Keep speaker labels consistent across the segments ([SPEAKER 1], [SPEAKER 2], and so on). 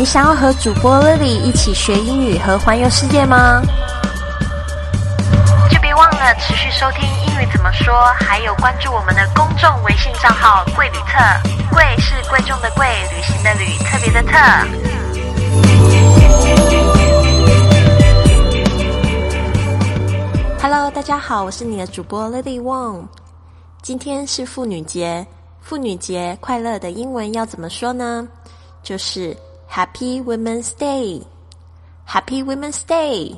[SPEAKER 1] 你想要和主播 Lily 一起学英语和环游世界吗？就别忘了持续收听英语怎么说，还有关注我们的公众微信账号“贵旅特”。贵是贵重的贵，旅行的旅，特别的特。Hello，大家好，我是你的主播 Lily Wong。今天是妇女节，妇女节快乐的英文要怎么说呢？就是 Happy Women's Day，Happy Women's Day。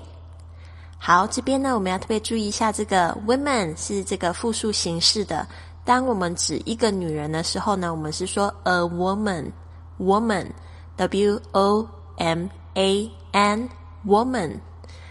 [SPEAKER 1] 好，这边呢，我们要特别注意一下，这个 women 是这个复数形式的。当我们指一个女人的时候呢，我们是说 a woman，woman，w o m a n，woman。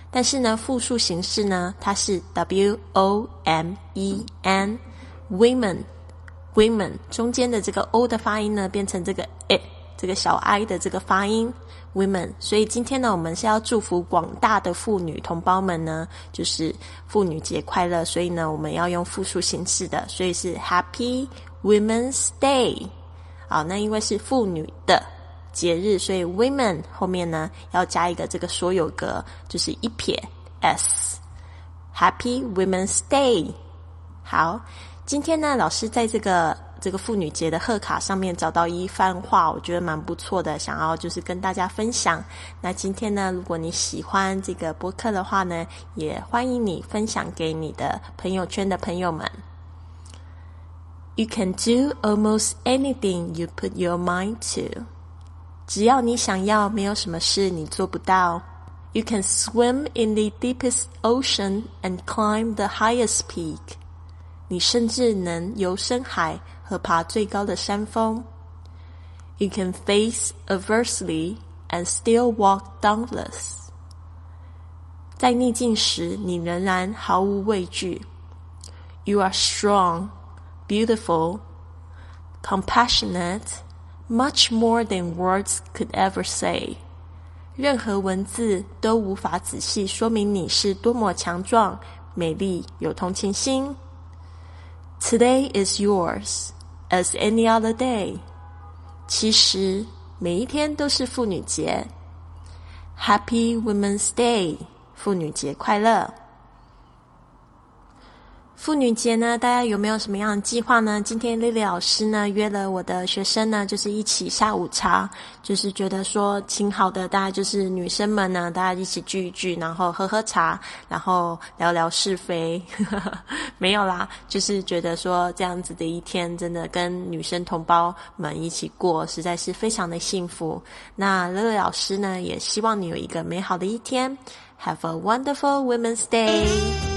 [SPEAKER 1] 但是呢，复数形式呢，它是 w o m e n，women，women，中间的这个 o 的发音呢，变成这个 i，这个小 i 的这个发音，women。所以今天呢，我们是要祝福广大的妇女同胞们呢，就是妇女节快乐。所以呢，我们要用复数形式的，所以是 Happy Women's Day。好，那因为是妇女的。节日，所以 women 后面呢要加一个这个所有格，就是一撇 s。Happy Women's Day。好，今天呢，老师在这个这个妇女节的贺卡上面找到一番话，我觉得蛮不错的，想要就是跟大家分享。那今天呢，如果你喜欢这个播客的话呢，也欢迎你分享给你的朋友圈的朋友们。You can do almost anything you put your mind to. 只要你想要，没有什么事你做不到。You can swim in the deepest ocean and climb the highest peak。你甚至能游深海和爬最高的山峰。You can face adversity and still walk dauntless。在逆境时，你仍然毫无畏惧。You are strong, beautiful, compassionate. Much more than words could ever say，任何文字都无法仔细说明你是多么强壮、美丽、有同情心。Today is yours as any other day。其实每一天都是妇女节。Happy Women's Day，妇女节快乐。 妇女节呢，大家有没有什么样的计划呢？今天丽丽老师呢约了我的学生呢，就是一起下午茶，就是觉得说挺好的，大家就是女生们呢，大家一起聚一聚，然后喝喝茶，然后聊聊是非。没有啦，就是觉得说这样子的一天，真的跟女生同胞们一起过，实在是非常的幸福。那乐乐老师呢，也希望你有一个美好的一天，Have a wonderful Women's Day。